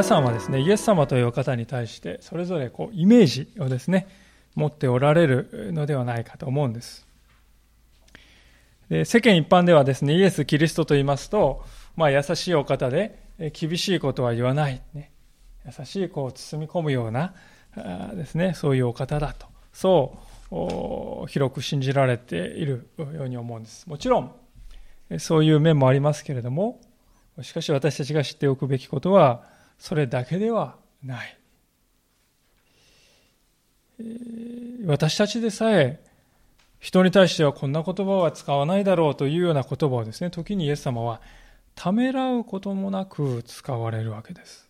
皆さんはですね、イエス様という方に対して、それぞれこうイメージをですね、持っておられるのではないかと思うんです。で世間一般ではですね、イエス・キリストと言いますと、まあ、優しいお方で、厳しいことは言わない、ね、優しいこう包み込むようなですね、そういうお方だと、そう広く信じられているように思うんです。もちろん、そういう面もありますけれども、しかし私たちが知っておくべきことは、それだけではない。私たちでさえ、人に対してはこんな言葉は使わないだろうというような言葉をですね、時にイエス様はためらうこともなく使われるわけです。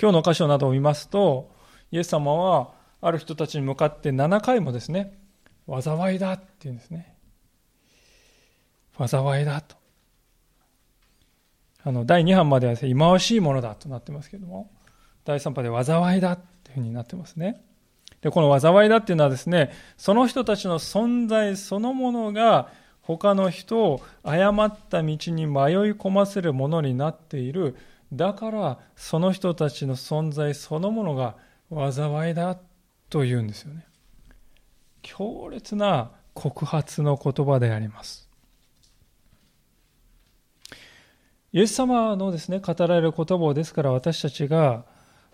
今日の箇所などを見ますと、イエス様はある人たちに向かって7回もですね、災いだって言うんですね。災いだと。あの、第2版までは忌まわしいものだとなってますけども、第3版で災いだっていうふうになってますね。で、この災いだっていうのはですね、その人たちの存在そのものが他の人を誤った道に迷い込ませるものになっている。だからその人たちの存在そのものが災いだというんですよね。強烈な告発の言葉であります。イエス様のですね、語られる言葉をですから私たちが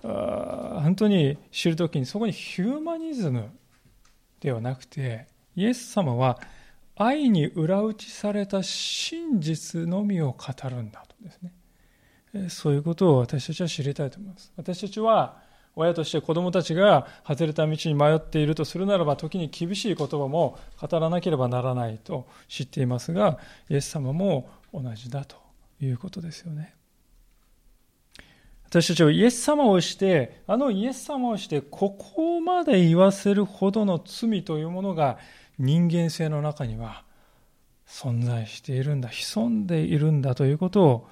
本当に知るときにそこにヒューマニズムではなくて、イエス様は愛に裏打ちされた真実のみを語るんだとですね。そういうことを私たちは知りたいと思います。私たちは親として子供たちが外れた道に迷っているとするならば時に厳しい言葉も語らなければならないと知っていますがイエス様も同じだということですよね。私たちはイエス様をして、あのイエス様をして、ここまで言わせるほどの罪というものが人間性の中には存在しているんだ、潜んでいるんだということを、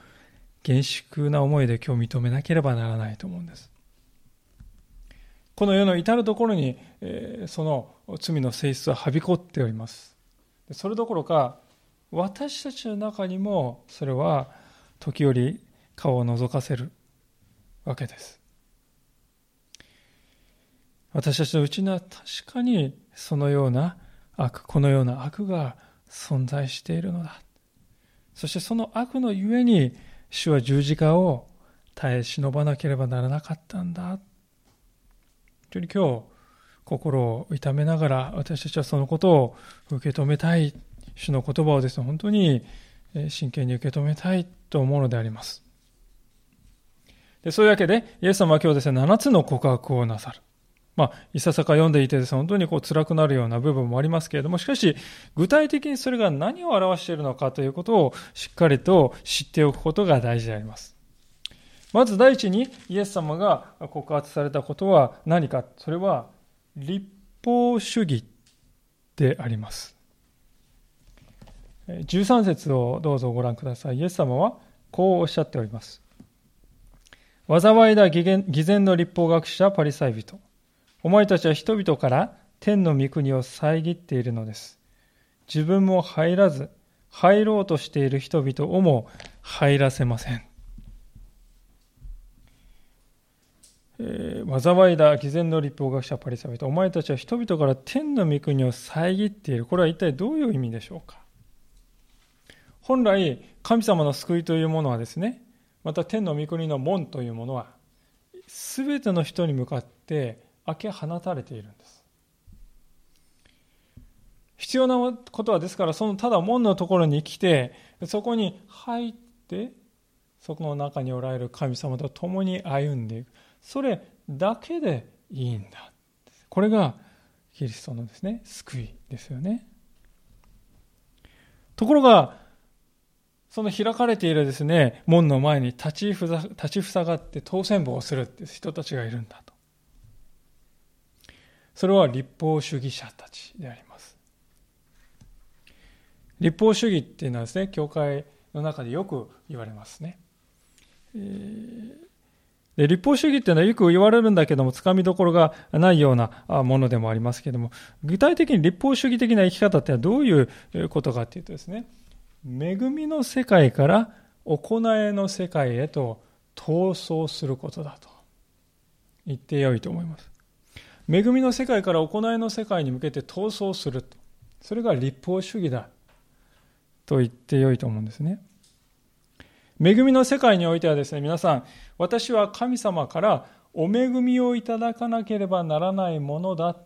厳粛な思いで今日認めなければならないと思うんです。この世の至るところに、え、その罪の性質ははびこっております。それどころか、私たちの中にもそれは時折顔を覗かせるわけです。私たちのうちには確かにそのような悪、このような悪が存在しているのだ。そしてその悪のゆえに主は十字架を耐え忍ばなければならなかったんだ。本当に今日心を痛めながら私たちはそのことを受け止めたい主の言葉をですね、本当に真剣に受け止めたいと思うのであります。でそういうわけで、イエス様は今日ですね、7つの告白をなさる。まあ、いささか読んでいてですね、本当にこう辛くなるような部分もありますけれども、しかし、具体的にそれが何を表しているのかということをしっかりと知っておくことが大事であります。まず第一に、イエス様が告発されたことは何か。それは、立法主義であります。13節をどうぞご覧ください。イエス様はこうおっしゃっております。災いだ偽善の立法学者パリサイ人。お前たちは人々から天の御国を遮っているのです。自分も入らず、入ろうとしている人々をも入らせません。えー、災いだ偽善の立法学者パリサイ人。お前たちは人々から天の御国を遮っている。これは一体どういう意味でしょうか？本来、神様の救いというものはですね、また天の御国の門というものは、すべての人に向かって開け放たれているんです。必要なことはですから、そのただ門のところに来て、そこに入って、そこの中におられる神様と共に歩んでいく。それだけでいいんだ。これがキリストのですね、救いですよね。ところが、その開かれているですね、門の前に立ちふざ立ちふさがって当選簿をするっていう人たちがいるんだと。それは立法主義者たちであります。立法主義っていうのはですね、教会の中でよく言われますね。えー、で立法主義っていうのはよく言われるんだけども、つかみどころがないようなものでもありますけども、具体的に立法主義的な生き方ってのはどういうことかっていうとですね、恵みの世界から行いの世界へと闘争することだと言ってよいと思います。恵みの世界から行いの世界に向けて闘争する。それが立法主義だと言ってよいと思うんですね。恵みの世界においてはですね、皆さん、私は神様からお恵みをいただかなければならないものだ。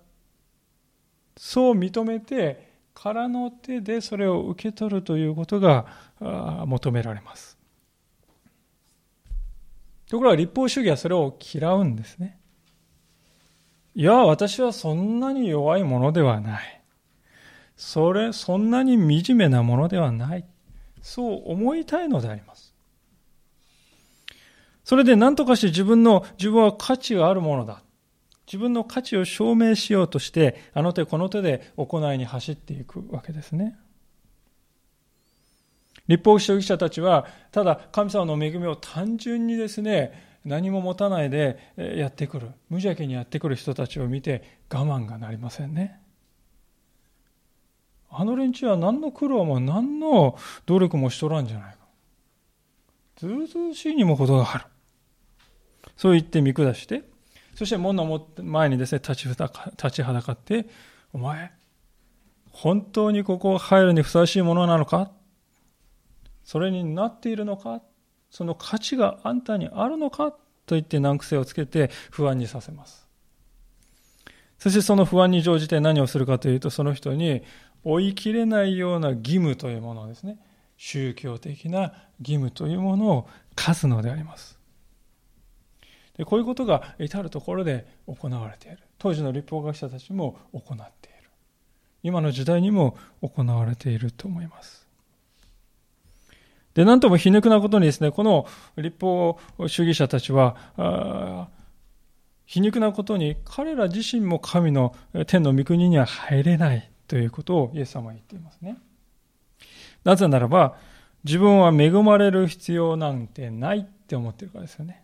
そう認めて、空の手でそれを受け取るということが求められます。ところが立法主義はそれを嫌うんですね。いや、私はそんなに弱いものではない。それ、そんなに惨めなものではない。そう思いたいのであります。それで何とかして自分の、自分は価値があるものだ。自分の価値を証明しようとして、あの手この手で行いに走っていくわけですね。立法主義者たちは、ただ神様の恵みを単純にですね、何も持たないでやってくる、無邪気にやってくる人たちを見て我慢がなりませんね。あの連中は何の苦労も何の努力もしとらんじゃないか。ずうずうしいにも程がある。そう言って見下して、そして門の前にですね、立ち立ちはだかって、お前、本当にここ入るにふさわしいものなのか？それになっているのか？その価値があんたにあるのか？と言って難癖をつけて不安にさせます。そしてその不安に乗じて何をするかというと、その人に追い切れないような義務というものをですね、宗教的な義務というものを課すのであります。でこういうことが至るところで行われている。当時の立法学者たちも行っている。今の時代にも行われていると思います。で、なんとも皮肉なことにですね、この立法主義者たちは、皮肉なことに彼ら自身も神の天の御国には入れないということをイエス様は言っていますね。なぜならば、自分は恵まれる必要なんてないって思ってるからですよね。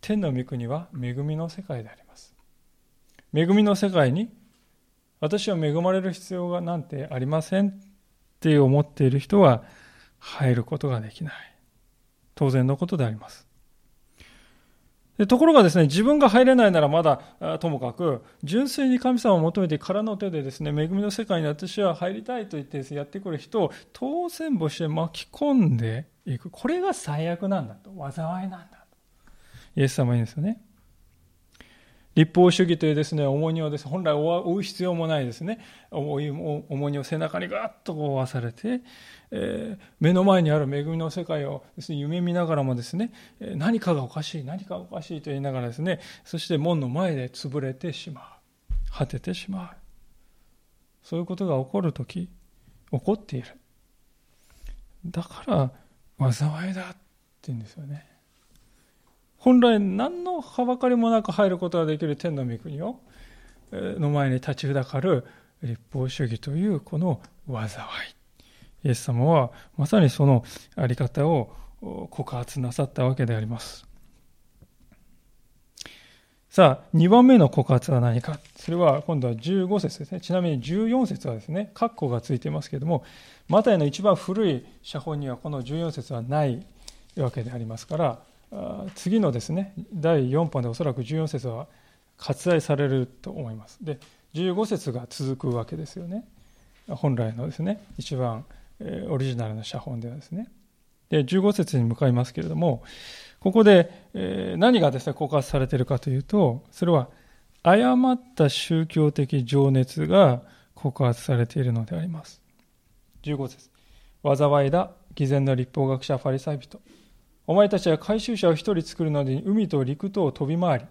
天の御国は恵みの世界であります。恵みの世界に私は恵まれる必要がなんてありませんって思っている人は入ることができない。当然のことであります。でところがですね、自分が入れないならまだともかく、純粋に神様を求めて空の手でですね、恵みの世界に私は入りたいと言ってやってくる人を当選簿して巻き込んでいく。これが最悪なんだと。災いなんだ。イエス様は言うんですよね。立法主義というですね、重荷をです、ね、本来負う必要もないですね、重荷を背中にガッと負わされて、えー、目の前にある恵みの世界をです、ね、夢見ながらもですね、何かがおかしい、何かがおかしいと言いながらですね、そして門の前で潰れてしまう。果ててしまう。そういうことが起こるとき、起こっている。だから、災いだって言うんですよね。本来何のはばかりもなく入ることができる天の御国をの前に立ちふだかる立法主義というこの災い。イエス様はまさにそのあり方を告発なさったわけであります。さあ、2番目の告発は何か。それは今度は15節ですね。ちなみに14節はですね、括弧がついていますけれども、マタイの一番古い写本にはこの14節はないわけでありますから、次のですね第4版でおそらく14節は割愛されると思います。で15節が続くわけですよね。本来のですね一番オリジナルの写本ではですね。で15節に向かいますけれどもここで何がですね告発されているかというとそれは誤った宗教的情熱が告発されているのであります。15節。災いだ偽善の立法学者ファリサイ人。お前たちは回収者を一人作るので海と陸とを飛び回り、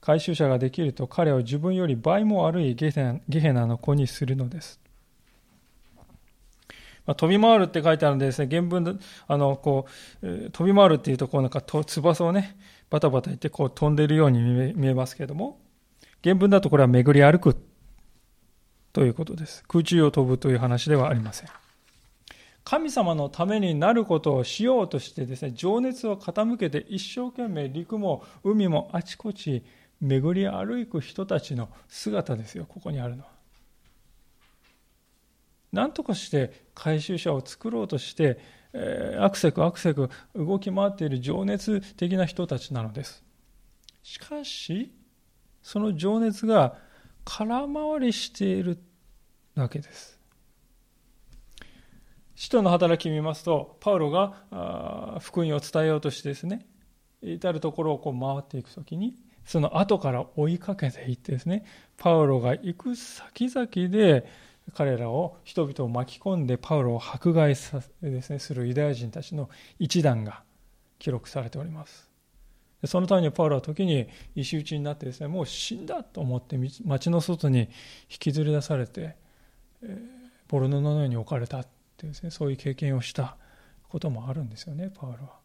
回収者ができると彼を自分より倍も悪いゲヘナの子にするのです。まあ、飛び回るって書いてあるんでですね、原文あの、こう、飛び回るっていうと、こうなんか翼をね、バタバタ言ってこう飛んでるように見えますけれども、原文だとこれは巡り歩くということです。空中を飛ぶという話ではありません。神様のためになることをしようとしてですね、情熱を傾けて一生懸命陸も海もあちこち巡り歩く人たちの姿ですよ、ここにあるのは。何とかして回収者を作ろうとしてえー、アクセクアクセク動き回っている情熱的な人たちなのです。しかし、その情熱が空回りしているわけです。使徒の働きを見ますと、パウロが福音を伝えようとしてですね、至るところをこう回っていくときに、その後から追いかけていってですね、パウロが行く先々で、彼らを人々を巻き込んでパウロを迫害さですねするユダヤ人たちの一団が記録されております。そのためにパウロは時に石打ちになってですねもう死んだと思って町の外に引きずり出されて、ボルノのように置かれた。ってですねそういう経験をしたこともあるんですよねパウロは。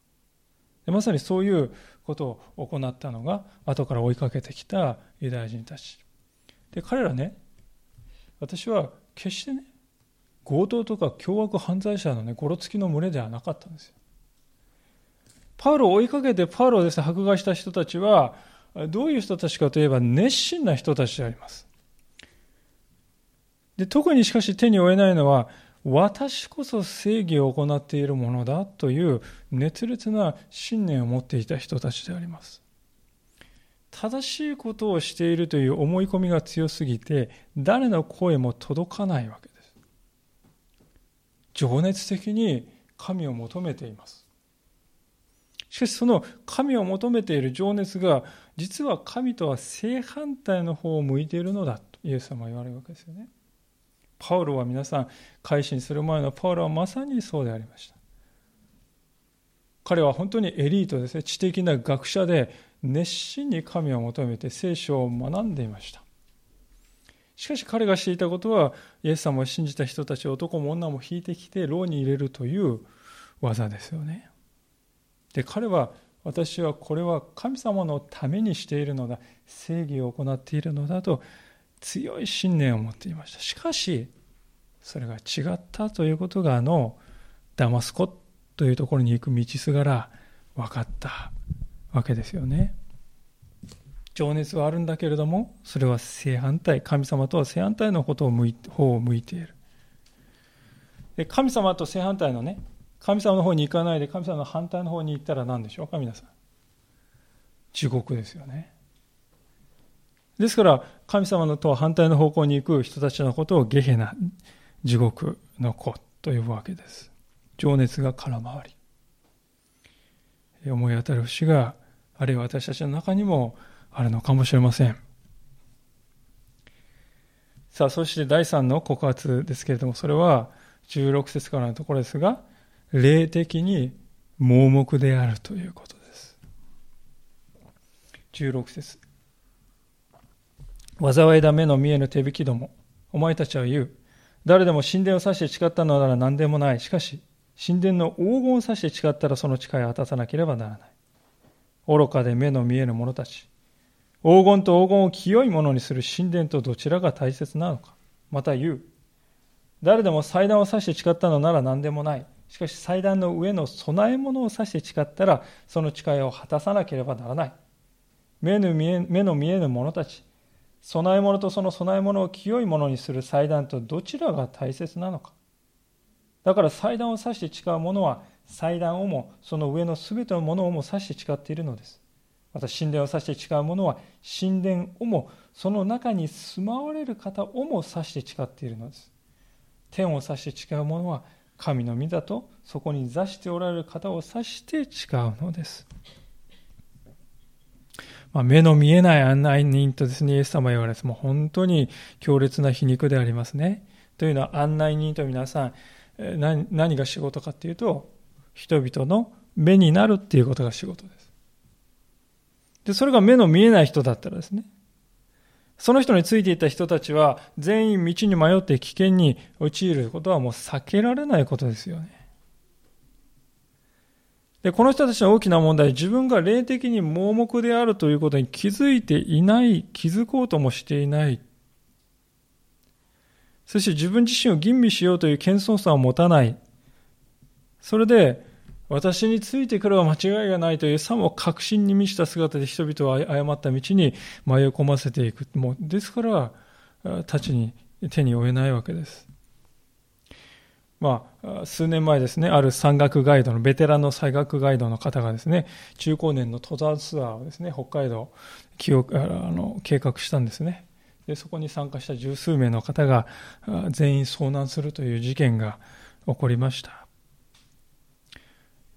でまさにそういうことを行ったのが後から追いかけてきたユダヤ人たち。で彼らね私は決してね強盗とか凶悪犯罪者のねゴロつきの群れではなかったんですよ。パウロを追いかけてパウロをですね迫害した人たちはどういう人たちかといえば熱心な人たちであります。で特にしかし手に負えないのは私こそ正義を行っているものだという熱烈な信念を持っていた人たちであります。正しいことをしているという思い込みが強すぎて誰の声も届かないわけです。情熱的に神を求めています。しかしその神を求めている情熱が実は神とは正反対の方を向いているのだとイエス様は言われるわけですよね。パウロは皆さん改心する前のパウロはまさにそうでありました。彼は本当にエリートですね。知的な学者で熱心に神を求めて聖書を学んでいました。しかし彼がしていたことはイエス様を信じた人たち男も女も引いてきて牢に入れるという技ですよね。で彼は私はこれは神様のためにしているのだ。正義を行っているのだと強い信念を持っていましたしかしそれが違ったということがあのダマスコというところに行く道すがら分かったわけですよね。情熱はあるんだけれども、それは正反対、神様とは正反対のことを向い方を向いている。で神様と正反対のね、神様の方に行かないで神様の反対の方に行ったら何でしょう？か、皆さん。地獄ですよね。ですから、神様のとは反対の方向に行く人たちのことをゲヘナ、地獄の子と呼ぶわけです。情熱が空回り。思い当たる節があるいは私たちの中にもあるのかもしれません。さあ、そして第3の告発ですけれども、それは16節からのところですが、霊的に盲目であるということです。16節災いだ目の見えぬ手引きども、お前たちは言う。誰でも神殿を指して誓ったのなら何でもない。しかし、神殿の黄金を指して誓ったらその誓いを果たさなければならない。愚かで目の見えぬ者たち。黄金と黄金を清いものにする神殿とどちらが大切なのか。また言う。誰でも祭壇を指して誓ったのなら何でもない。しかし祭壇の上の供え物を指して誓ったら、その誓いを果たさなければならない。目の見え目の見えぬ者たち。供え物とその供え物を清いものにする祭壇とどちらが大切なのか。だから祭壇を指して誓う者は祭壇をもその上のすべてのものをも指して誓っているのです。また神殿を指して誓う者は神殿をもその中に住まわれる方をも指して誓っているのです。天を指して誓う者は神の御だとそこに座しておられる方を指して誓うのです。まあ、目の見えない案内人とですね、イエス様言われます。もう本当に強烈な皮肉でありますね。というのは案内人と皆さん、何何が仕事かっていうと、人々の目になるっていうことが仕事です。で、それが目の見えない人だったらですね、その人についていた人たちは全員道に迷って危険に陥ることはもう避けられないことですよね。で、この人たちの大きな問題、自分が霊的に盲目であるということに気づいていない、気づこうともしていない。そして自分自身を吟味しようという謙遜さを持たない。それで、私についてくれば間違いがないというさも確信に満ちた姿で人々を誤った道に迷い込ませていく。もうですから、たちに手に負えないわけです。まあ、数年前ですね、ある山岳ガイドの、ベテランの山岳ガイドの方がですね、中高年の登山ツアーをですね、北海道、記憶あの計画したんですね。で、そこに参加した十数名の方が全員遭難するという事件が起こりました。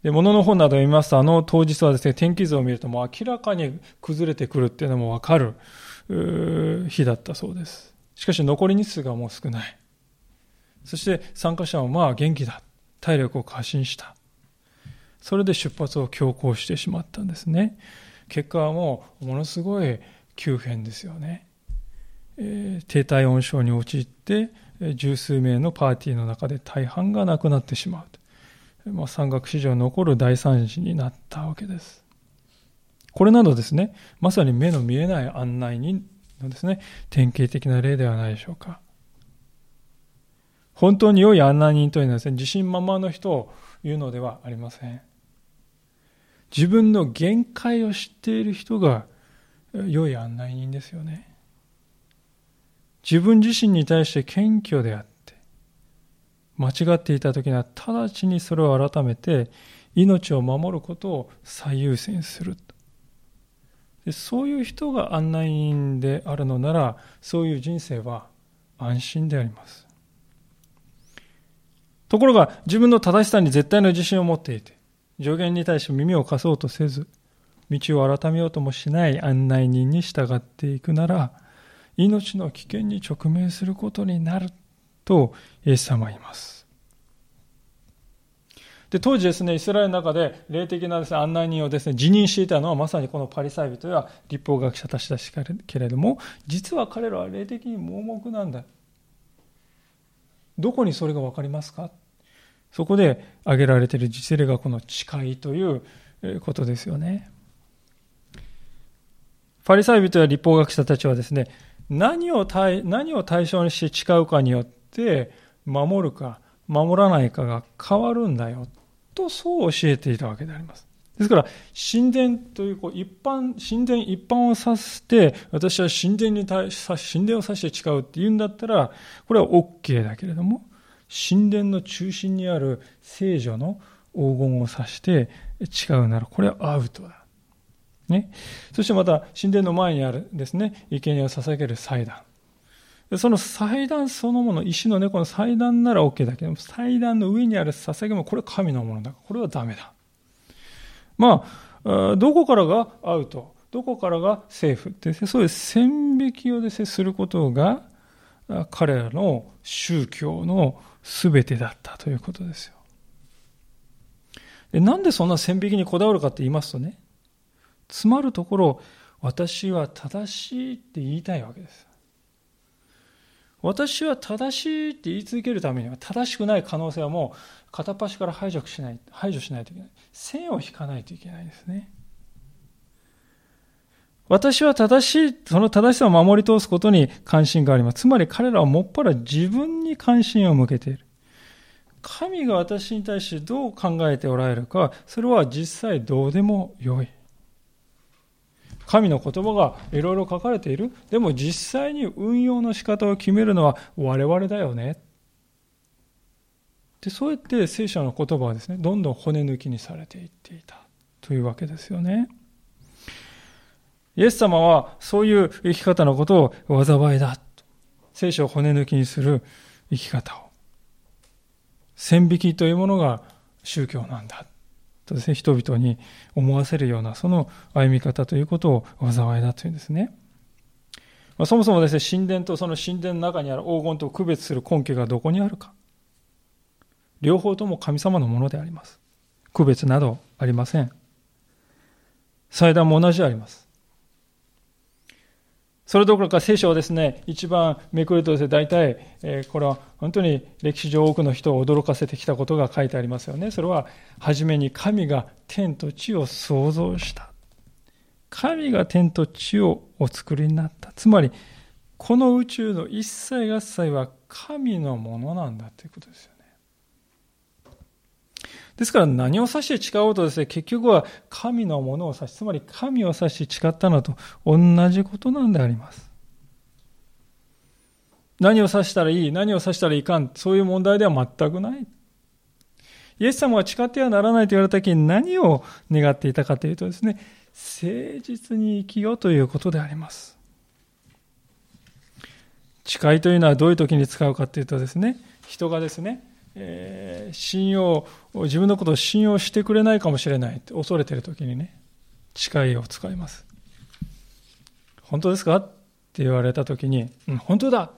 で、物の本などを見ますと、あの当日はですね、天気図を見るともう明らかに崩れてくるっていうのもわかる日だったそうです。しかし残り日数がもう少ない。そして参加者はまあ元気だ。体力を過信した。それで出発を強行してしまったんですね。結果はもうものすごい急変ですよね。えー、低体温症に陥って、十数名のパーティーの中で大半が亡くなってしまう。まあ、山岳史上残る大惨事になったわけです。これなどですね、まさに目の見えない案内人のですね、典型的な例ではないでしょうか。本当に良い案内人というのはですね、自信満々の人を言うのではありません。自分の限界を知っている人が良い案内人ですよね。自分自身に対して謙虚であって、間違っていた時には直ちにそれを改めて命を守ることを最優先する。でそういう人が案内人であるのなら、そういう人生は安心であります。ところが、自分の正しさに絶対の自信を持っていて、助言に対して耳を貸そうとせず、道を改めようともしない案内人に従っていくなら、命の危険に直面することになるとイエス様は言います。で当時ですね、イスラエルの中で霊的なです、ね、案内人をですね、辞任していたのはまさにこのパリサイ人や立法学者たちだしけれども、実は彼らは霊的に盲目なんだ。どこにそれが分かりますか？そこで挙げられている実例がこの誓いということですよね。パリサイ人や立法学者たちはですね、何を対何を対象にして誓うかによって守るか守らないかが変わるんだよとそう教えていたわけであります。ですから、神殿というこう一般、神殿一般を指して、私は神殿に対し、神殿を指して誓うって言うんだったら、これは OK だけれども、神殿の中心にある聖女の黄金を指して誓うなら、これはアウトだ。ね。そしてまた、神殿の前にあるですね、生贄を捧げる祭壇。その祭壇そのもの、石の猫の祭壇なら OK だけども、祭壇の上にある捧げ物、これは神のものだから。これはダメだ。まあ、どこからがアウト、どこからがセーフって、そういう線引きをですね、することが、彼らの宗教の全てだったということですよ。でなんでそんな線引きにこだわるかって言いますとね、詰まるところ、私は正しいって言いたいわけです。私は正しいって言い続けるためには正しくない可能性はもう片っ端から排除しない排除しないといけない。線を引かないといけないですね。私は正しいその正しさを守り通すことに関心があります。つまり彼らはもっぱら自分に関心を向けている。神が私に対してどう考えておられるかそれは実際どうでもよい。神の言葉がいろいろ書かれている。でも実際に運用の仕方を決めるのは我々だよね。でそうやって聖書の言葉はですね、どんどん骨抜きにされていっていたというわけですよね。イエス様はそういう生き方のことを災いだ。聖書を骨抜きにする生き方を。線引きというものが宗教なんだ。とですね、人々に思わせるような、その歩み方ということを災いだというんですね。まあ、そもそもですね、神殿とその神殿の中にある黄金と区別する根拠がどこにあるか。両方とも神様のものであります。区別などありません。祭壇も同じであります。それどころか聖書をですね、一番めくるとですね、大体、えー、これは本当に歴史上多くの人を驚かせてきたことが書いてありますよね。それは、初めに神が天と地を創造した。神が天と地をお作りになった。つまり、この宇宙の一切合切は神のものなんだということですよ。ですから何を指して誓おうとですね、結局は神のものを指し、つまり神を指して誓ったのと同じことなんであります。何を指したらいい、何を指したらいかん、そういう問題では全くない。イエス様が誓ってはならないと言われた時に何を願っていたかというとですね、誠実に生きようということであります。誓いというのはどういう時に使うかというとですね、人がですね、え、信用、自分のことを信用してくれないかもしれないって恐れている時にね、誓いを使います。本当ですかって言われた時に、うん、本当だ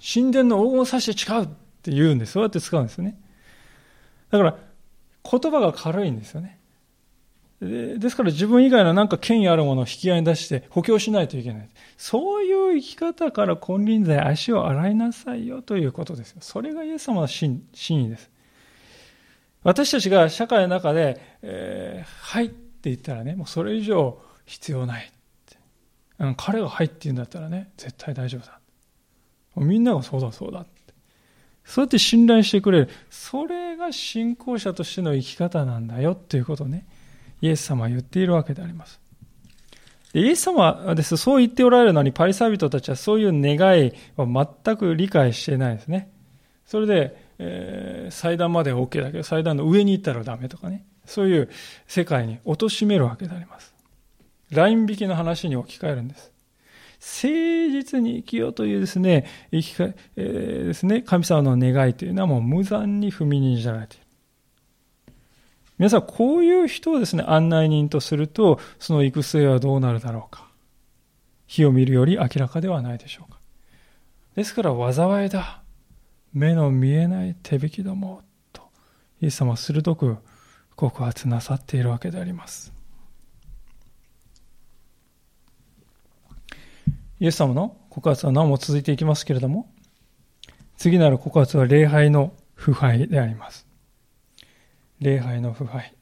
神殿の黄金を指して誓うって言うんです。そうやって使うんですね。だから、言葉が軽いんですよね。ですから自分以外のなんか権威あるものを引き合いに出して補強しないといけない。そういう生き方から金輪際足を洗いなさいよということですよ。それがイエス様の真意です。私たちが社会の中で、えー、はいって言ったらね、もうそれ以上必要ない。彼がはいって言うんだったらね、絶対大丈夫だ。みんながそうだそうだって。そうやって信頼してくれる。それが信仰者としての生き方なんだよっていうことね、イエス様は言っているわけであります。イエス様はです、そう言っておられるのに、パリサイ人たちはそういう願いは全く理解していないですね。それで、えー、祭壇までは OK だけど、祭壇の上に行ったらダメとかね。そういう世界に貶めるわけであります。ライン引きの話に置き換えるんです。誠実に生きようというですね、生きか、えー、ですね、神様の願いというのはもう無残に踏みにじられている。皆さん、こういう人をですね、案内人とすると、その行く末はどうなるだろうか。火を見るより明らかではないでしょうか。ですから、災いだ。目の見えない手引きども、と、イエス様は鋭く告発なさっているわけであります。イエス様の告発はなおも続いていきますけれども、次なる告発は礼拝の腐敗であります。礼拝の腐敗。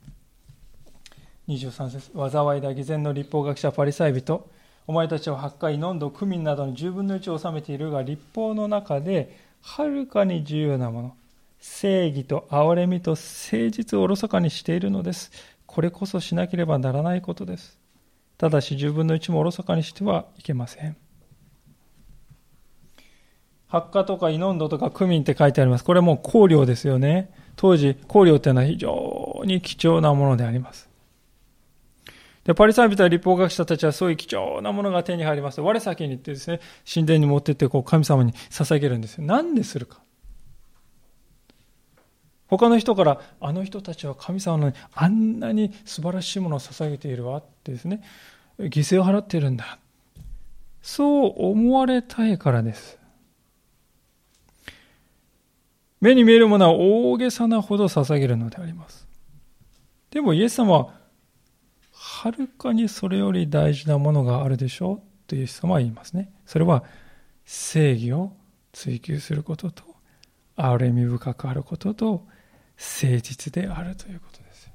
23節災いだ偽善の立法学者パリサイ人お前たちは八回、飲んど、クミンなどの十分の一を収めているが、立法の中で、はるかに重要なもの、正義と憐れみと誠実をおろそかにしているのです。これこそしなければならないことです。ただし、十分の一もおろそかにしてはいけません。発火とかイノンドとかクミンって書いてあります。これもう香料ですよね。当時、香料っていうのは非常に貴重なものであります。で、パリサイ人や立法学者たちはそういう貴重なものが手に入りますと、我先に行ってですね、神殿に持ってってこう神様に捧げるんですよ。なんでするか。他の人から、あの人たちは神様にあんなに素晴らしいものを捧げているわってですね、犠牲を払っているんだ。そう思われたいからです。目に見えるものは大げさなほど捧げるのであります。でもイエス様は、はるかにそれより大事なものがあるでしょうとイエス様は言いますね。それは正義を追求することと、憐れみ深くあることと、誠実であるということです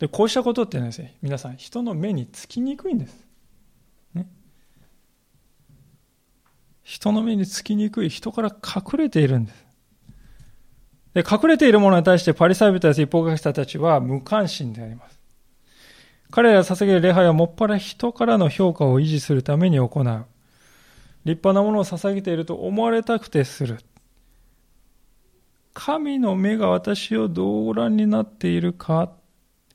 で、こうしたことってですね、皆さん、人の目につきにくいんです。ね。人の目につきにくい、人から隠れているんです。で、隠れているものに対してパリサイ人や一方学者たちは無関心であります。彼らが捧げる礼拝はもっぱら人からの評価を維持するために行う。立派なものを捧げていると思われたくてする。神の目が私をどうご覧になっているか。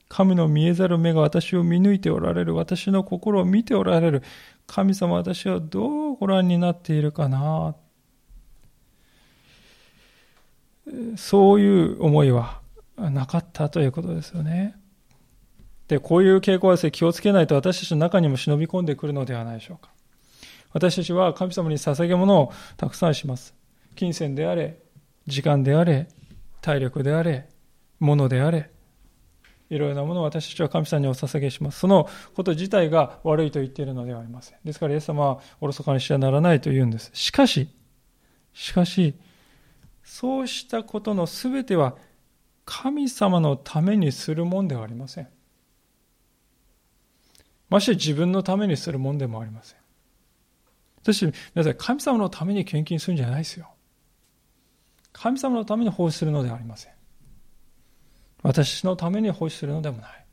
神の見えざる目が私を見抜いておられる。私の心を見ておられる。神様私はどうご覧になっているかな。そういう思いはなかったということですよね。で、こういう傾向はですね、気をつけないと私たちの中にも忍び込んでくるのではないでしょうか。私たちは神様に捧げ物をたくさんします。金銭であれ、時間であれ、体力であれ、物であれ、いろいろなものを私たちは神様にお捧げします。そのこと自体が悪いと言っているのではありません。ですから、イエス様はおろそかにしてはならないと言うんです。しかし、しかし、そうしたことのすべては神様のためにするもんではありません。まして自分のためにするもんでもありません。そして、皆さん、神様のために献金するんじゃないですよ。神様のために奉仕するのではありません。私のために奉仕するのでもない。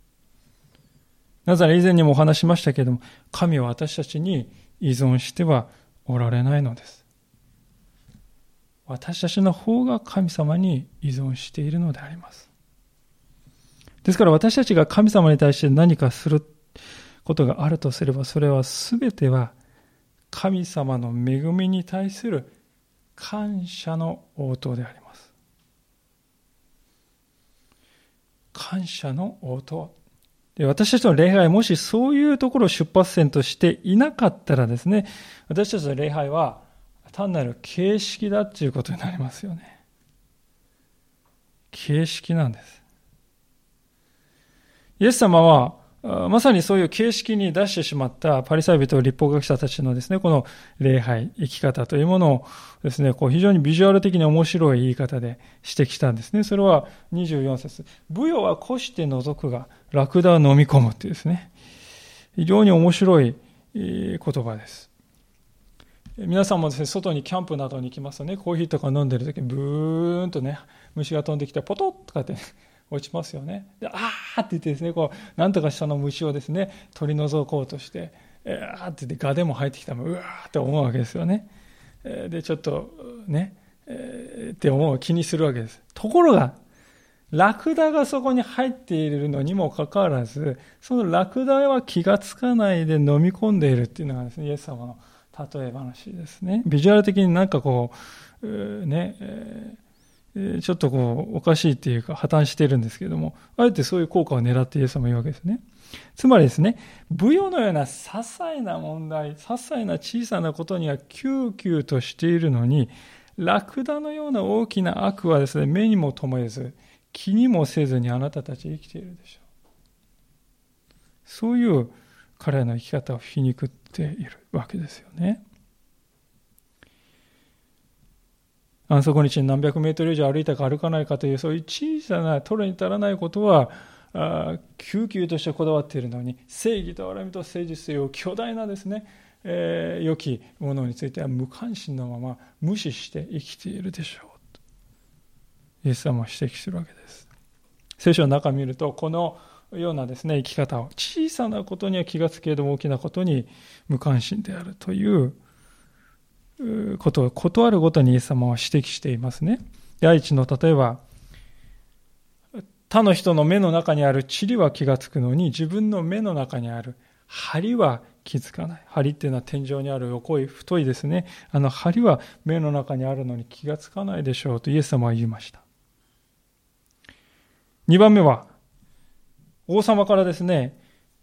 なぜなら以前にもお話しましたけれども、神は私たちに依存してはおられないのです。私たちの方が神様に依存しているのであります。ですから私たちが神様に対して何かすることがあるとすれば、それは全ては神様の恵みに対する感謝の応答であります。感謝の応答。で私たちの礼拝、もしそういうところを出発点としていなかったらですね、私たちの礼拝は単なる形式だっていうことになりますよね。形式なんです。イエス様は、まさにそういう形式に出してしまったパリサイ人立法学者たちのですね、この礼拝、生き方というものをですね、こう非常にビジュアル的に面白い言い方で指摘したんですね。それは24節。舞踊はこして除くが、ラクダを飲み込むっていうですね、非常に面白い言葉です。皆さんもですね、外にキャンプなどに行きますとね、コーヒーとか飲んでる時にブーンとね、虫が飛んできてポトッとかって、ね、落ちますよね。で、あーって言ってですね、こう、なんとか下の虫をですね、取り除こうとして、えーって言ってガでも入ってきたら、うわーって思うわけですよね。で、ちょっとね、えー、って思う、気にするわけです。ところが、ラクダがそこに入っているのにもかかわらず、そのラクダは気がつかないで飲み込んでいるっていうのがですね、イエス様の例え話ですね。ビジュアル的になんかこう、ね、えーちょっとこう、おかしいっていうか破綻してるんですけども、あえてそういう効果を狙ってイエス様言うわけですね。つまりですね、舞踊のような些細な問題、些細な小さなことにはキューキューとしているのに、ラクダのような大きな悪はですね、目にも留めず、気にもせずにあなたたち生きているでしょう。そういう彼らの生き方を皮肉っているわけですよね。安息日に何百メートル以上歩いたか歩かないかというそういう小さな取るに足らないことは救急としてこだわっているのに正義と荒みと誠実という巨大なですね、えー、良きものについては無関心のまま無視して生きているでしょうとイエス様は指摘するわけです聖書の中見るとこのようなですね生き方を小さなことには気がつけれども大きなことに無関心であるということを断るごとにイエス様は指摘していますね。第一の例えば、他の人の目の中にある塵は気がつくのに自分の目の中にある針は気づかない。針っていうのは天井にある横い太いですね。あの針は目の中にあるのに気がつかないでしょうとイエス様は言いました。2番目は、王様からですね、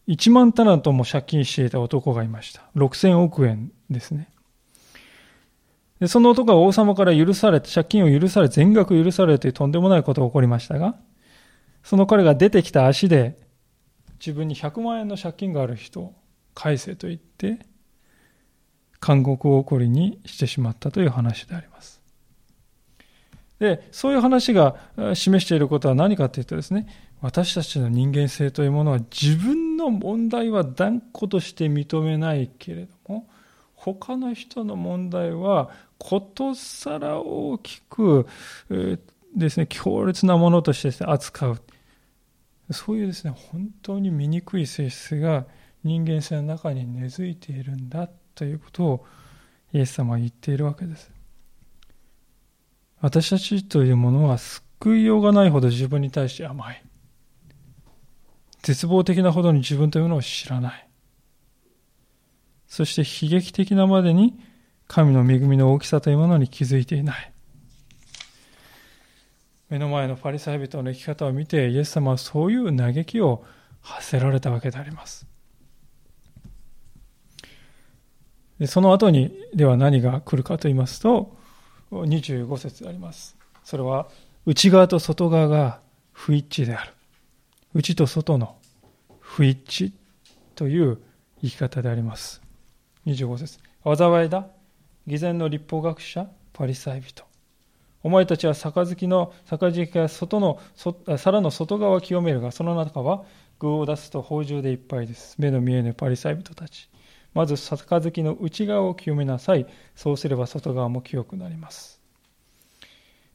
1万タラントも借金していた男がいました。6000億円ですね。でその男が王様から許されて、借金を許され、全額許されるというとんでもないことが起こりましたが、その彼が出てきた足で、自分に100万円の借金がある人を返せと言って、監獄を起こりにしてしまったという話であります。で、そういう話が示していることは何かというとですね、私たちの人間性というものは自分の問題は断固として認めないけれども、他の人の問題はことさら大きく、えですね、強烈なものとして扱う。そういうですね、本当に醜い性質が人間性の中に根付いているんだということをイエス様は言っているわけです。私たちというものは救いようがないほど自分に対して甘い。絶望的なほどに自分というものを知らない。そして悲劇的なまでに神の恵みの大きさというものに気づいていない。目の前のパリサイ人の生き方を見て、イエス様はそういう嘆きを発せられたわけであります。でその後に、では何が来るかと言いますと、25節あります。それは、内側と外側が不一致である。内と外の不一致という生き方であります。25節災いだ偽善の立法学者、パリサイ人。お前たちは杯の、杯が外の、皿の外側を清めるが、その中は具を出すと宝珠でいっぱいです。目の見えぬパリサイ人たち。まず杯の内側を清めなさい。そうすれば外側も清くなります。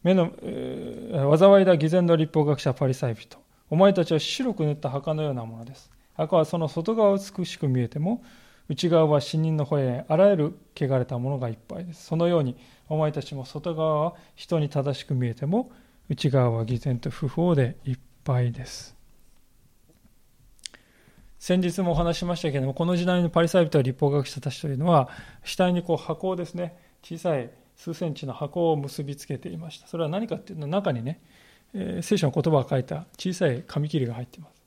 目の、えー、災いだ偽善の立法学者パリサイ人。お前たちは白く塗った墓のようなものです。墓はその外側美しく見えても、内側は死人の方へあらゆる汚れたものがいっぱいです。そのように、お前たちも外側は人に正しく見えても、内側は偽善と不法でいっぱいです。先日もお話しましたけれども、この時代のパリサイ人や立法学者たちというのは、額にこう箱をですね、小さい数センチの箱を結びつけていました。それは何かっていうと、中にね、え、聖書の言葉が書いた小さい紙切りが入っています。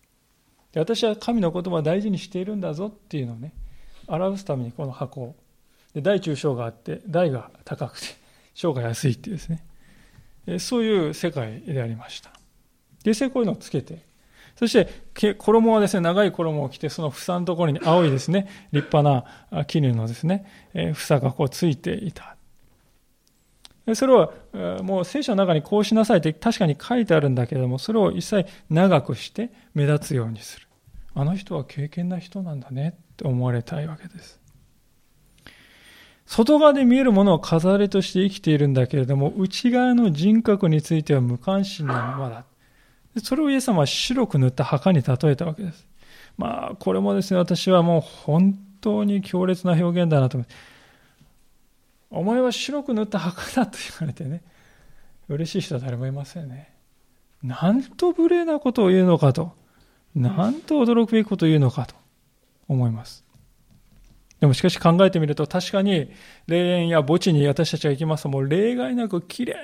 で私は神の言葉を大事にしているんだぞっていうのをね、表すためにこの箱を。で大中小があって、大が高くて、小が安いっていうですね、え、そういう世界でありました。で、こういうのをつけて、そして、衣はですね、長い衣を着て、その房のところに青いですね、立派な絹のですね、房がこうついていた。それは、もう聖書の中にこうしなさいって確かに書いてあるんだけれども、それを一切長くして目立つようにする。あの人は敬虔な人なんだねって思われたいわけです。外側で見えるものを飾りとして生きているんだけれども、内側の人格については無関心なままだ。それをイエス様は白く塗った墓に例えたわけです。まあ、これもですね、私はもう本当に強烈な表現だなと思って。お前は白く塗った墓だと言われてね、嬉しい人は誰もいませんね。なんと無礼なことを言うのかと、なんと驚くべきことを言うのかと思います。でもしかし考えてみると確かに霊園や墓地に私たちが行きますともう例外なくきれ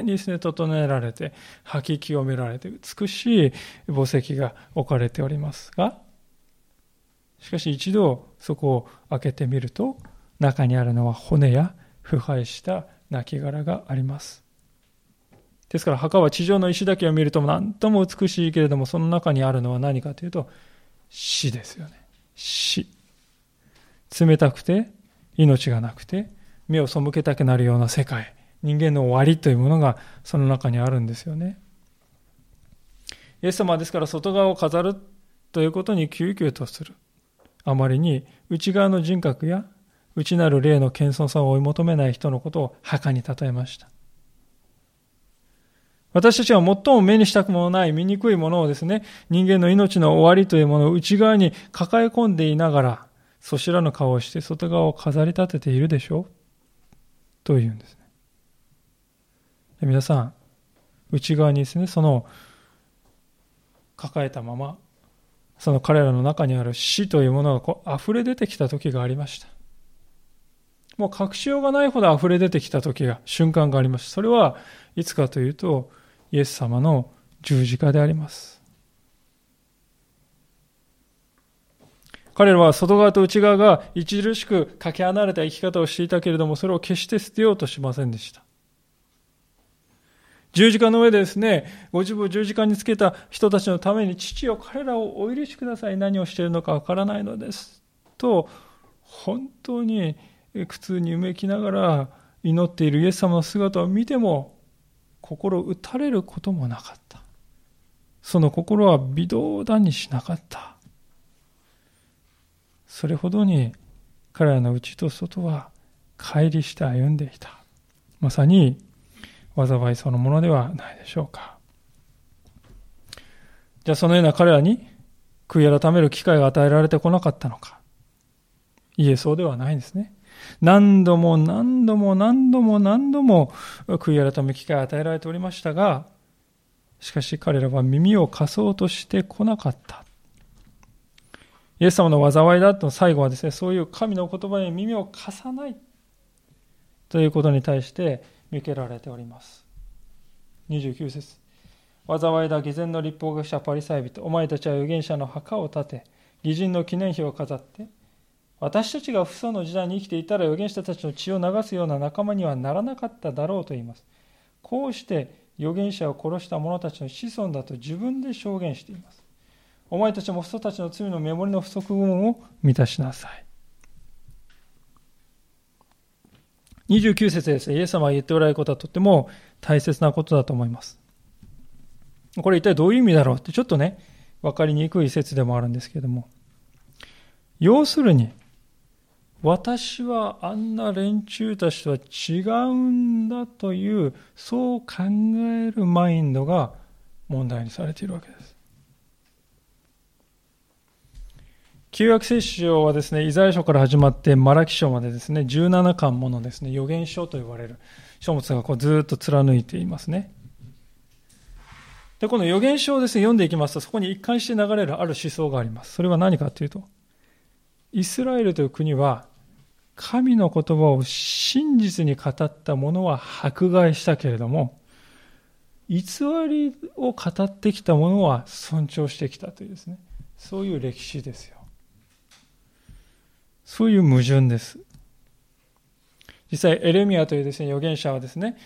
いにですね整えられて吐き清められて美しい墓石が置かれておりますがしかし一度そこを開けてみると中にあるのは骨や腐敗した亡骸があります。ですから墓は地上の石だけを見ると何とも美しいけれどもその中にあるのは何かというと死ですよね。死。冷たくて命がなくて目を背けたくなるような世界。人間の終わりというものがその中にあるんですよね。イエス様はですから外側を飾るということに救急とする。あまりに内側の人格や内なる霊の謙遜さを追い求めない人のことを墓に例えました私たちは最も目にしたくもない醜いものをですね、人間の命の終わりというものを内側に抱え込んでいながら、そしらの顔をして外側を飾り立てているでしょうというんですね。皆さん、内側にですね、その抱えたまま、その彼らの中にある死というものがこう溢れ出てきた時がありました。もう隠しようがないほど溢れ出てきた時が、瞬間がありました。それはいつかというと、イエス様の十字架であります。彼らは外側と内側が著しくかけ離れた生き方をしていたけれども、それを決して捨てようとしませんでした。十字架の上でですね、ご自分を十字架につけた人たちのために、父よ、彼らをお許しください。何をしているのかわからないのです。と、本当に苦痛にうめきながら祈っているイエス様の姿を見ても、心打たれることもなかった。その心は微動だにしなかった。それほどに彼らの内と外は乖離して歩んでいた。まさに災いそのものではないでしょうか。じゃあそのような彼らに悔い改める機会が与えられてこなかったのか。いえ、そうではないんですね。何度も何度も何度も何度も悔い改め機会が与えられておりましたが、しかし彼らは耳を貸そうとしてこなかった。イエス様の災いだと最後はですね、そういう神の言葉に耳を貸さないということに対して見受けられております。29節災いだ偽善の立法学者パリサイ人、お前たちは預言者の墓を建て、義人の記念碑を飾って、私たちが不祖の時代に生きていたら預言者たちの血を流すような仲間にはならなかっただろうと言います。こうして預言者を殺した者たちの子孫だと自分で証言しています。お前たちも人たちの罪のメモリの不足分を満たしなさい。29節ですね、イエス様が言っておられることはとっても大切なことだと思います。これ一体どういう意味だろうってちょっとね、分かりにくい説でもあるんですけれども。要するに、私はあんな連中たちとは違うんだという、そう考えるマインドが問題にされているわけです。旧約聖書はですね、イザヤ書から始まってマラキ書までですね、17巻ものですね、予言書と呼ばれる書物がこうずっと貫いていますね。で、この予言書をですね、読んでいきますと、そこに一貫して流れるある思想があります。それは何かというと、イスラエルという国は、神の言葉を真実に語った者は迫害したけれども、偽りを語ってきた者は尊重してきたというですね、そういう歴史ですよ。そういう矛盾です。実際、エレミアというですね、預言者はですね、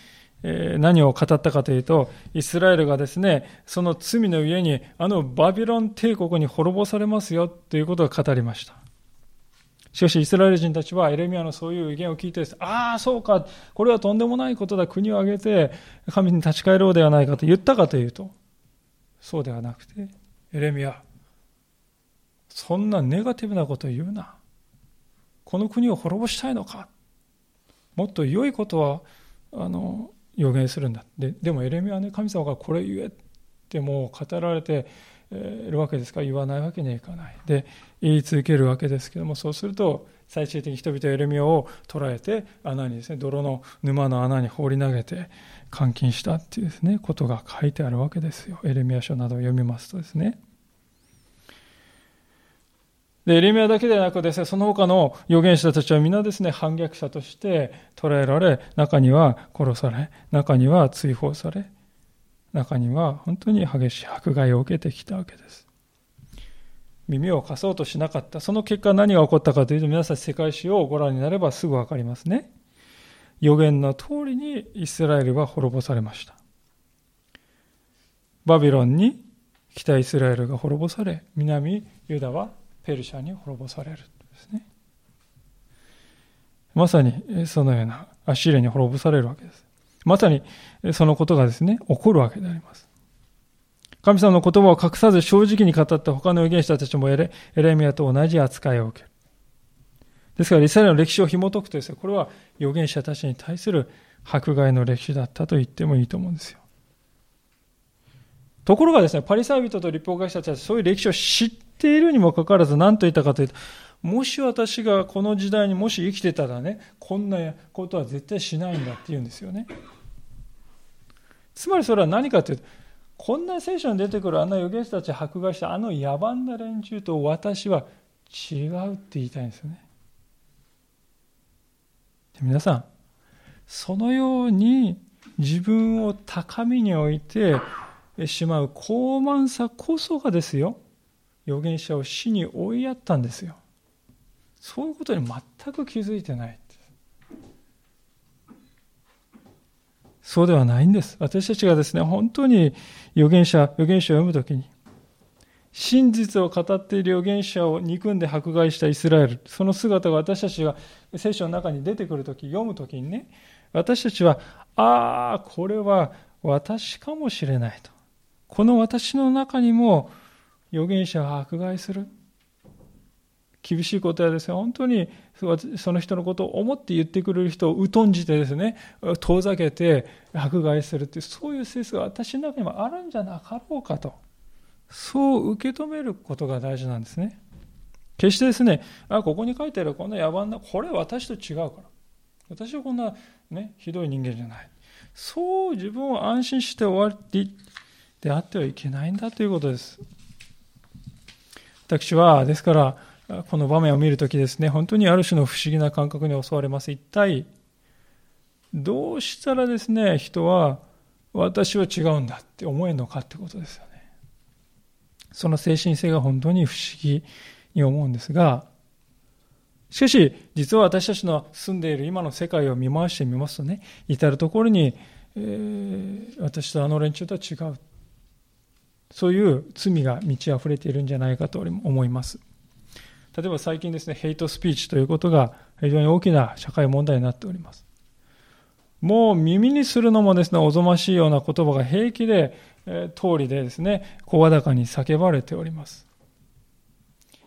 何を語ったかというと、イスラエルがですね、その罪の上に、あのバビロン帝国に滅ぼされますよということを語りました。しかし、イスラエル人たちはエレミアのそういう意見を聞いて、ああ、そうか、これはとんでもないことだ、国を挙げて神に立ち返ろうではないかと言ったかというと、そうではなくて、エレミア、そんなネガティブなことを言うな。この国を滅ぼしたいのかもっと良いことはあの予言するんだででもエレミアはね神様がこれ言えってもう語られてるわけですか？ら言わないわけにはいかない。で言い続けるわけですけどもそうすると最終的に人々エレミアを捕らえて穴にですね泥の沼の穴に放り投げて監禁したっていうですねことが書いてあるわけですよ。エレミア書などを読みますとですね。で、エレミアだけでなくですね、その他の預言者たちは皆ですね、反逆者として捕らえられ、中には殺され、中には追放され、中には本当に激しい迫害を受けてきたわけです。耳を貸そうとしなかった。その結果何が起こったかというと、皆さん世界史をご覧になればすぐわかりますね。予言の通りにイスラエルは滅ぼされました。バビロンに北イスラエルが滅ぼされ、南ユダはペルシャに滅ぼされるですね。まさにそのようなアシリアに滅ぼされるわけです。まさにそのことがですね、起こるわけであります。神様の言葉を隠さず正直に語った他の預言者たちもエレエレミアと同じ扱いを受ける。ですから、イスラエルの歴史を紐解くとですね、これは預言者たちに対する迫害の歴史だったと言ってもいいと思うんですよ。ところがですね、パリサイ人と立法学者たちはそういう歴史を知っているにもかかわらず何と言ったかというと、もし私がこの時代にもし生きてたらね、こんなことは絶対しないんだって言うんですよね。つまりそれは何かというと、こんな聖書に出てくるあの預言者たち迫害したあの野蛮な連中と私は違うって言いたいんですよね。皆さん、そのように自分を高みに置いてしまう高慢さこそがですよ、預言者を死に追いやったんですよ。そういうことに全く気づいてない。そうではないんです。私たちがですね、本当に預言者、預言者を読むときに、真実を語っている預言者を憎んで迫害したイスラエル、その姿が私たちが聖書の中に出てくるとき、読むときにね、私たちは、ああ、これは私かもしれないと。この私の中にも預言者が迫害する。厳しいことはですね、本当にその人のことを思って言ってくれる人を疎んじてですね、遠ざけて迫害するっていう、そういう性質が私の中にもあるんじゃなかろうかと。そう受け止めることが大事なんですね。決してですね、あ、ここに書いてあるこんな野蛮な、これ私と違うから。私はこんなね、ひどい人間じゃない。そう自分を安心して終わりであってはいけないんだということです。私は、ですから、この場面を見るときですね、本当にある種の不思議な感覚に襲われます。一体、どうしたらですね、人は私は違うんだって思えるのかってことですよね。その精神性が本当に不思議に思うんですが、しかし、実は私たちの住んでいる今の世界を見回してみますとね、至るところに、えー、私とあの連中とは違う。そういう罪が満ち溢れているんじゃないかと思います。例えば最近ですね、ヘイトスピーチということが非常に大きな社会問題になっております。もう耳にするのもですね、おぞましいような言葉が平気で、えー、通りでですね、声高に叫ばれております。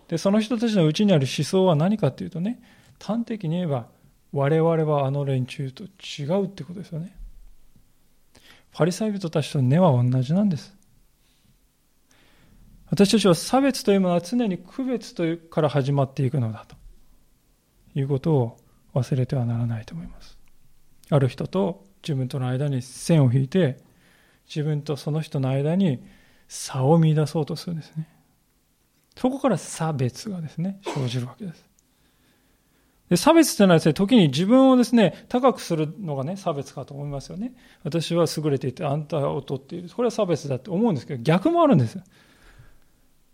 で、その人たちのうちにある思想は何かというとね、端的に言えば、我々はあの連中と違うってことですよね。パリサイ人たちと根は同じなんです。私たちは差別というものは常に区別というから始まっていくのだということを忘れてはならないと思います。ある人と自分との間に線を引いて自分とその人の間に差を見出そうとするんですね。そこから差別がですね、生じるわけです。で差別というのはですね、時に自分をですね、高くするのがね、差別かと思いますよね。私は優れていて、あんたを劣っている。これは差別だって思うんですけど、逆もあるんです。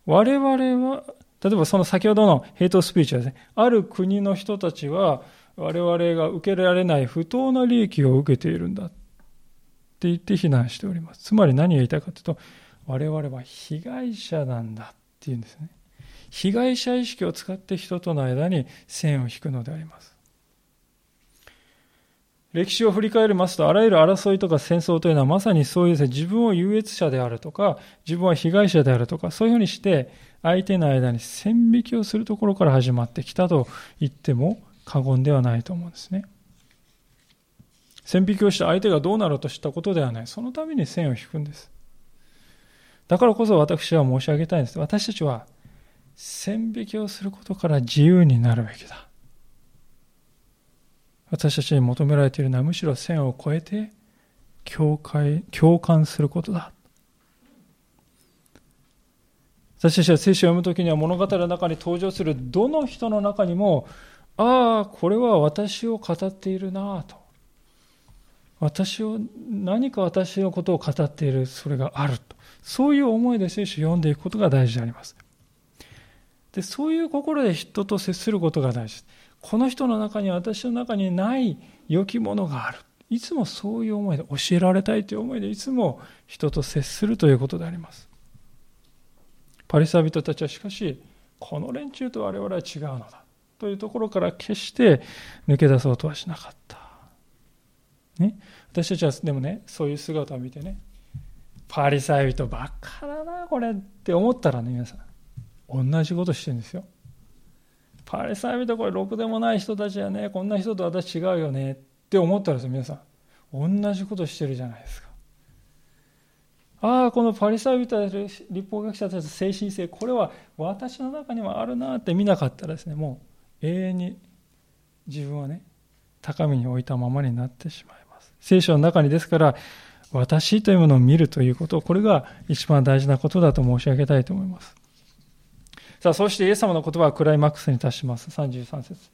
我々は、例えばその先ほどのヘイトスピーチはですね、ある国の人たちは、我々が受けられない不当な利益を受けているんだって言って非難しております。つまり何が言いたいかというと、我々は被害者なんだっていうんですね。被害者意識を使って人との間に線を引くのであります。歴史を振り返りますと、あらゆる争いとか戦争というのはまさにそういうですね、自分を優越者であるとか、自分は被害者であるとか、そういうふうにして相手の間に線引きをするところから始まってきたと言っても過言ではないと思うんですね。線引きをして相手がどうなろうとしたことではない。そのために線を引くんです。だからこそ私は申し上げたいんです。私たちは線引きをすることから自由になるべきだ。私たちに求められているのはむしろ線を越えて共感共感することだ。私たちは聖書を読むときには物語の中に登場するどの人の中にも、ああ、これは私を語っているなと。私を、何か私のことを語っている、それがあると。そういう思いで聖書を読んでいくことが大事であります。でそういう心で人と接することが大事です。この人の中に私の中にない良きものがある。いつもそういう思いで教えられたいという思いでいつも人と接するということであります。パリサイ人たちはしかしこの連中と我々は違うのだというところから決して抜け出そうとはしなかった。ね、私たちはでもねそういう姿を見てねパリサイ人ばっかだなこれって思ったらね皆さん同じことしてるんですよ。パレスタイ人これろくでもない人たちやねこんな人と私違うよねって思ったらです皆さん同じことしてるじゃないですか。ああこのパリサイ人立法学者たちの精神性これは私の中にもあるなって見なかったらですねもう永遠に自分はね高みに置いたままになってしまいます。聖書の中にですから私というものを見るということこれが一番大事なことだと申し上げたいと思います。さあ、そしてイエス様の言葉はクライマックスに達します。33節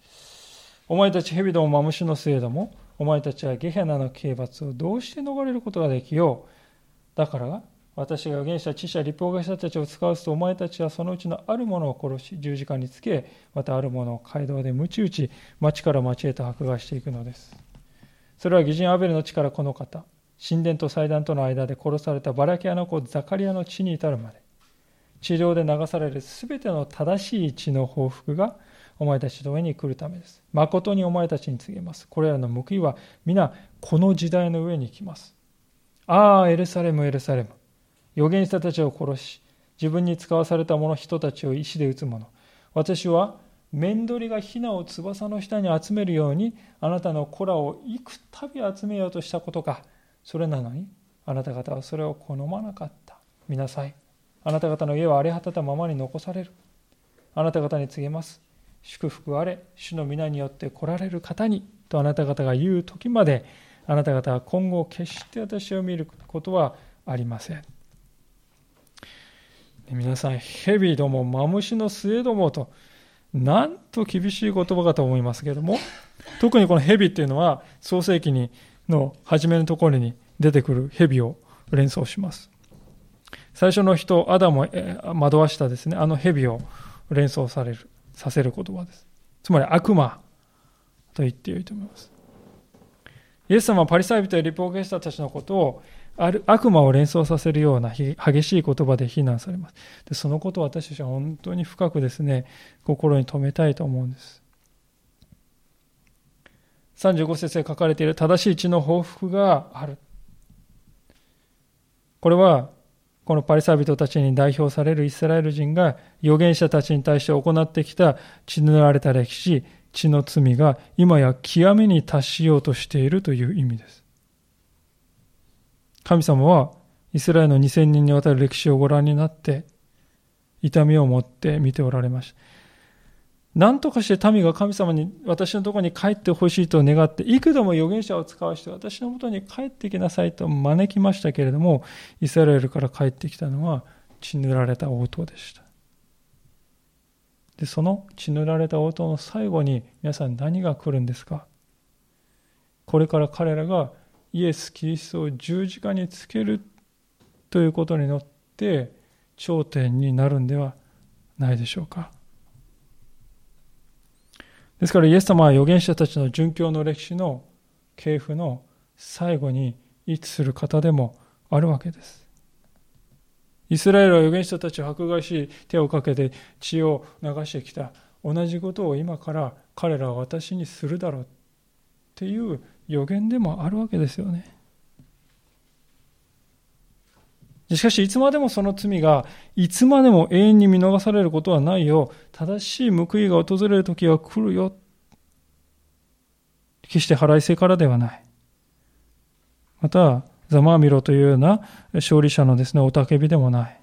お前たち蛇どもマムシのせいども、お前たちはゲヘナの刑罰をどうして逃れることができよう？だから私が預言者、知者、立法学者たちを使うと、お前たちはそのうちのあるものを殺し、十字架につけ、またあるものを街道で鞭打ち、町から町へと迫害していくのです。それは義人アベルの地からこの方、神殿と祭壇との間で殺されたバラキアの子ザカリアの地に至るまで、地上で流されるすべての正しい血の報復がお前たちの上に来るためです。誠にお前たちに告げます。これらの報いは皆この時代の上に来ます。ああ、エルサレム、エルサレム。預言者たちを殺し、自分に使わされた者人たちを石で撃つ者。私は面取りがヒナを翼の下に集めるようにあなたの子らを幾度集めようとしたことか。それなのにあなた方はそれを好まなかった。見なさい。あなた方の家は荒れ果てたままに残される。あなた方に告げます。祝福あれ、主の皆によって来られる方に、とあなた方が言う時まで、あなた方は今後決して私を見ることはありません。皆さん、蛇ども、マムシの末どもと、なんと厳しい言葉かと思いますけれども、特にこの蛇っていうのは、創世記にの初めのところに出てくる蛇を連想します。最初の人、アダムを惑わしたですね、あの蛇を連想される、させる言葉です。つまり悪魔と言ってよいと思います。イエス様はパリサイ人や立法ゲスタたちのことを悪魔を連想させるような激しい言葉で非難されます。でそのことを私たちは本当に深くですね、心に留めたいと思うんです。35節で書かれている正しい血の報復がある。これはこのパリサイ人たちに代表されるイスラエル人が預言者たちに対して行ってきた血塗られた歴史、血の罪が今や極めに達しようとしているという意味です。神様はイスラエルの2000人にわたる歴史をご覧になって、痛みを持って見ておられました。何とかして民が神様に私のところに帰ってほしいと願って、幾度も預言者を使わして私のもとに帰ってきなさいと招きましたけれども、イスラエルから帰ってきたのは血塗られた応答でした。で、その血塗られた応答の最後に皆さん何が来るんですか？これから彼らがイエス・キリストを十字架につけるということに乗って頂点になるんではないでしょうか？ですからイエス様は預言者たちの殉教の歴史の系譜の最後に位置する方でもあるわけです。イスラエルは預言者たちを迫害し手をかけて血を流してきた同じことを今から彼らは私にするだろうっていう予言でもあるわけですよね。しかし、いつまでもその罪が、いつまでも永遠に見逃されることはないよ。正しい報いが訪れる時は来るよ。決して払いせからではない。また、ざまあみろというような勝利者のですね、おたけびでもない。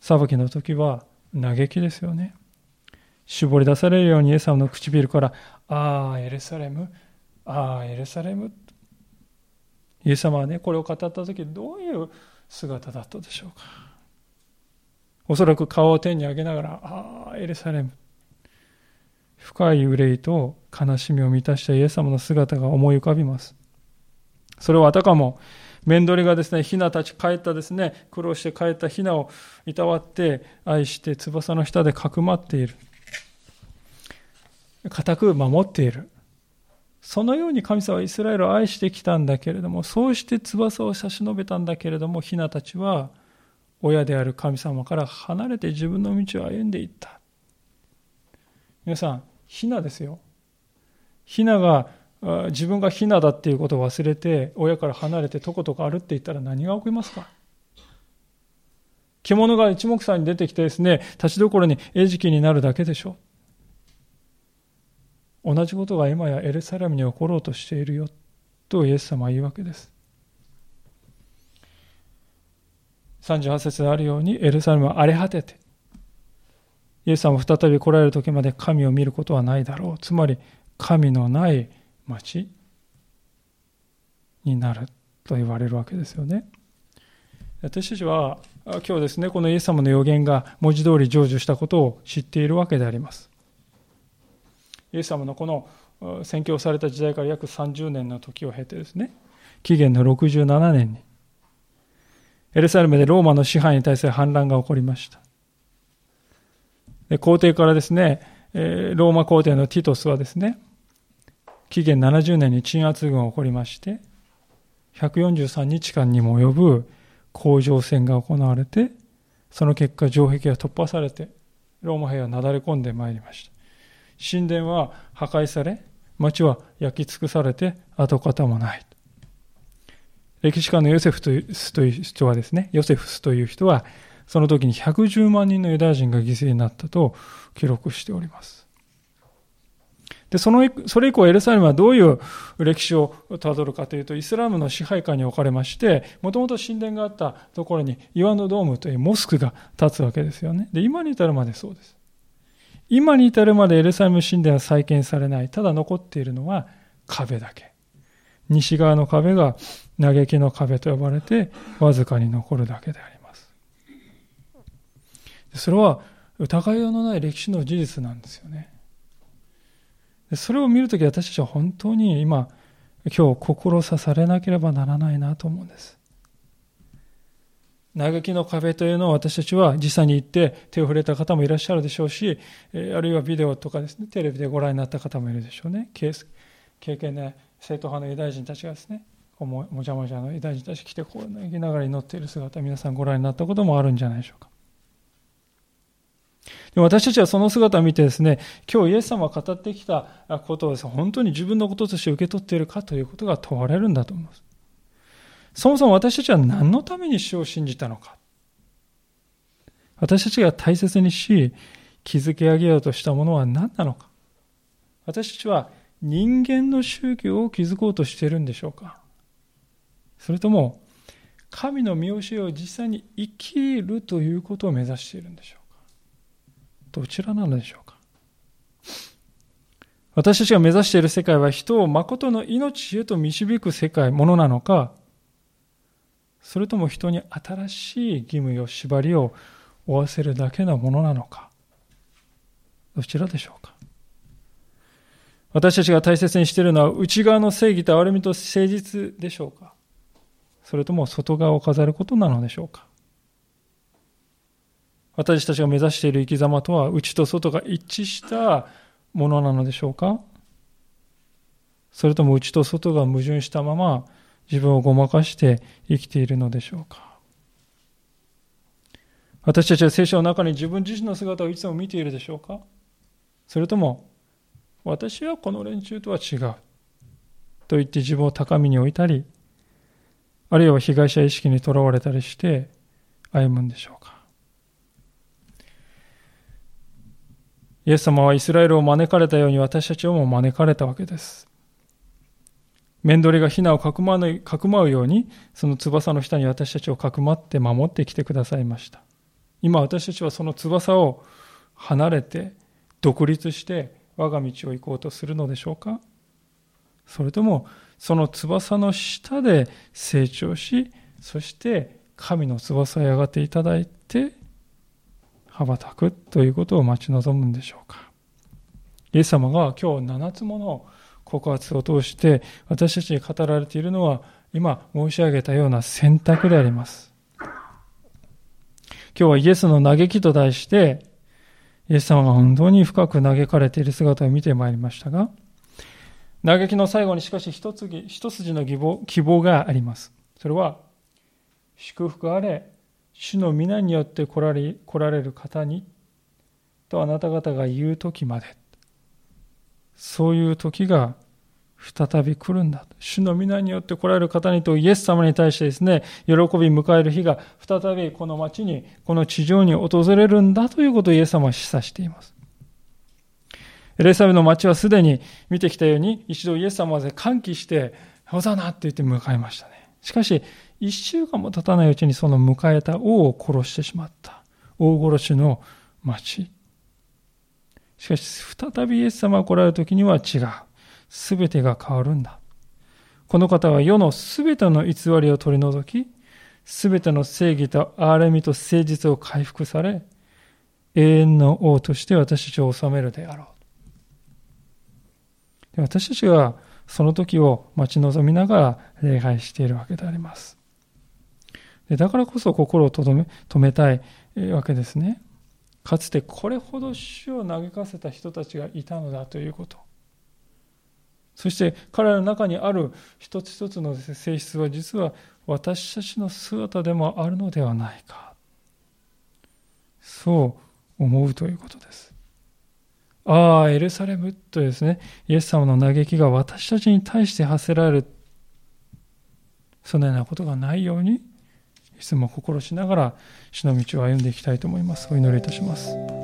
裁きの時は嘆きですよね。絞り出されるようにエス様の唇から、ああ、エルサレム、ああ、エルサレム。イエス様はね、これを語った時どういう姿だったでしょうか。おそらく顔を天に上げながら、ああ、エルサレム。深い憂いと悲しみを満たしたイエス様の姿が思い浮かびます。それはあたかも、面取りがですね、ヒナたち帰ったですね、苦労して帰ったヒナをいたわって愛して翼の下でかくまっている。固く守っている。そのように神様はイスラエルを愛してきたんだけれども、そうして翼を差し伸べたんだけれども、ヒナたちは親である神様から離れて自分の道を歩んでいった。皆さん、ヒナですよ。ヒナが自分がヒナだっていうことを忘れて、親から離れてとことか歩っていったら何が起きますか？獣が一目散に出てきてですね、立ちどころに餌食になるだけでしょう。同じことが今やエルサレムに起ころうとしているよとイエス様は言うわけです。38節であるようにエルサレムは荒れ果ててイエス様は再び来られる時まで神を見ることはないだろう。つまり神のない町になると言われるわけですよね。私たちは今日ですね、このイエス様の予言が文字通り成就したことを知っているわけであります。イエス様のこの宣教された時代から約30年の時を経てですね、紀元の67年に、エルサレムでローマの支配に対する反乱が起こりました。で皇帝からですね、ローマ皇帝のティトスはですね、紀元70年に鎮圧軍が起こりまして、143日間にも及ぶ甲状戦が行われて、その結果、城壁が突破されて、ローマ兵はなだれ込んでまいりました。神殿は破壊され、町は焼き尽くされて跡形もない。歴史家のヨセフという人はですね、ヨセフスという人は、その時に110万人のユダヤ人が犠牲になったと記録しております。で、その、それ以降エルサレムはどういう歴史をたどるかというと、イスラムの支配下に置かれまして、もともと神殿があったところに岩のドームというモスクが建つわけですよね。で、今に至るまでそうです。今に至るまでエルサレム神殿は再建されない。ただ残っているのは壁だけ。西側の壁が嘆きの壁と呼ばれて、わずかに残るだけであります。それは疑いようのない歴史の事実なんですよね。それを見るとき私たちは本当に今、今日心さされなければならないなと思うんです。嘆きの壁というのを私たちは実際に行って手を触れた方もいらっしゃるでしょうし、あるいはビデオとかですね、テレビでご覧になった方もいるでしょうね。経験ね、正統派のユダヤ人たちがですね、ももじゃもじゃのユダヤ人たち来て、こう泣きながら祈っている姿、皆さんご覧になったこともあるんじゃないでしょうか。でも私たちはその姿を見てですね、今日イエス様が語ってきたことをです、ね、本当に自分のこととして受け取っているかということが問われるんだと思います。そもそも私たちは何のために主を信じたのか。私たちが大切にし、築き上げようとしたものは何なのか。私たちは人間の宗教を築こうとしているんでしょうか。それとも、神の見教えを実際に生きるということを目指しているんでしょうかどちらなのでしょうか私たちが目指している世界は人を誠の命へと導く世界、ものなのか、それとも人に新しい義務や縛りを負わせるだけのものなのか、どちらでしょうか？私たちが大切にしているのは内側の正義と憐れみと誠実でしょうか？それとも外側を飾ることなのでしょうか？私たちが目指している生き様とは内と外が一致したものなのでしょうか？それとも内と外が矛盾したまま自分をごまかして生きているのでしょうか。私たちは聖書の中に自分自身の姿をいつも見ているでしょうか。それとも私はこの連中とは違う。と言って自分を高みに置いたりあるいは被害者意識にとらわれたりして歩むんでしょうか。イエス様はイスラエルを招かれたように私たちをも招かれたわけです。面取りがヒナをかくまうように、その翼の下に私たちをかくまって守ってきてくださいました。今私たちはその翼を離れて、独立して我が道を行こうとするのでしょうか？それとも、その翼の下で成長し、そして神の翼へ上がっていただいて、羽ばたくということを待ち望むんでしょうか？イエス様が今日7つもの告発を通して私たちに語られているのは今申し上げたような選択であります。今日はイエスの嘆きと題してイエス様が本当に深く嘆かれている姿を見てまいりましたが嘆きの最後にしかし一つ一筋の希望希望があります。それは祝福あれ主の皆によって来られ来られる方にとあなた方が言う時までそういう時が再び来るんだ主の皆によって来られる方にとイエス様に対してですね喜び迎える日が再びこの町にこの地上に訪れるんだということをイエス様は示唆していますエレサベの町はすでに見てきたように一度イエス様まで歓喜してホザナって言って迎えましたねしかし一週間も経たないうちにその迎えた王を殺してしまった。王殺しの町。しかし、再びイエス様が来られる時には違う。すべてが変わるんだ。この方は世のすべての偽りを取り除き、すべての正義と憐れみと誠実を回復され、永遠の王として私たちを治めるであろう。私たちはその時を待ち望みながら礼拝しているわけであります。だからこそ心を止め止めたいわけですね。かつてこれほど主を嘆かせた人たちがいたのだということ。そして彼らの中にある一つ一つの性質は実は私たちの姿でもあるのではないか。そう思うということです。ああ、エルサレムとですね、イエス様の嘆きが私たちに対して発せられる、そのようなことがないように、いつも心しながら主の道を歩んでいきたいと思います。お祈りいたします。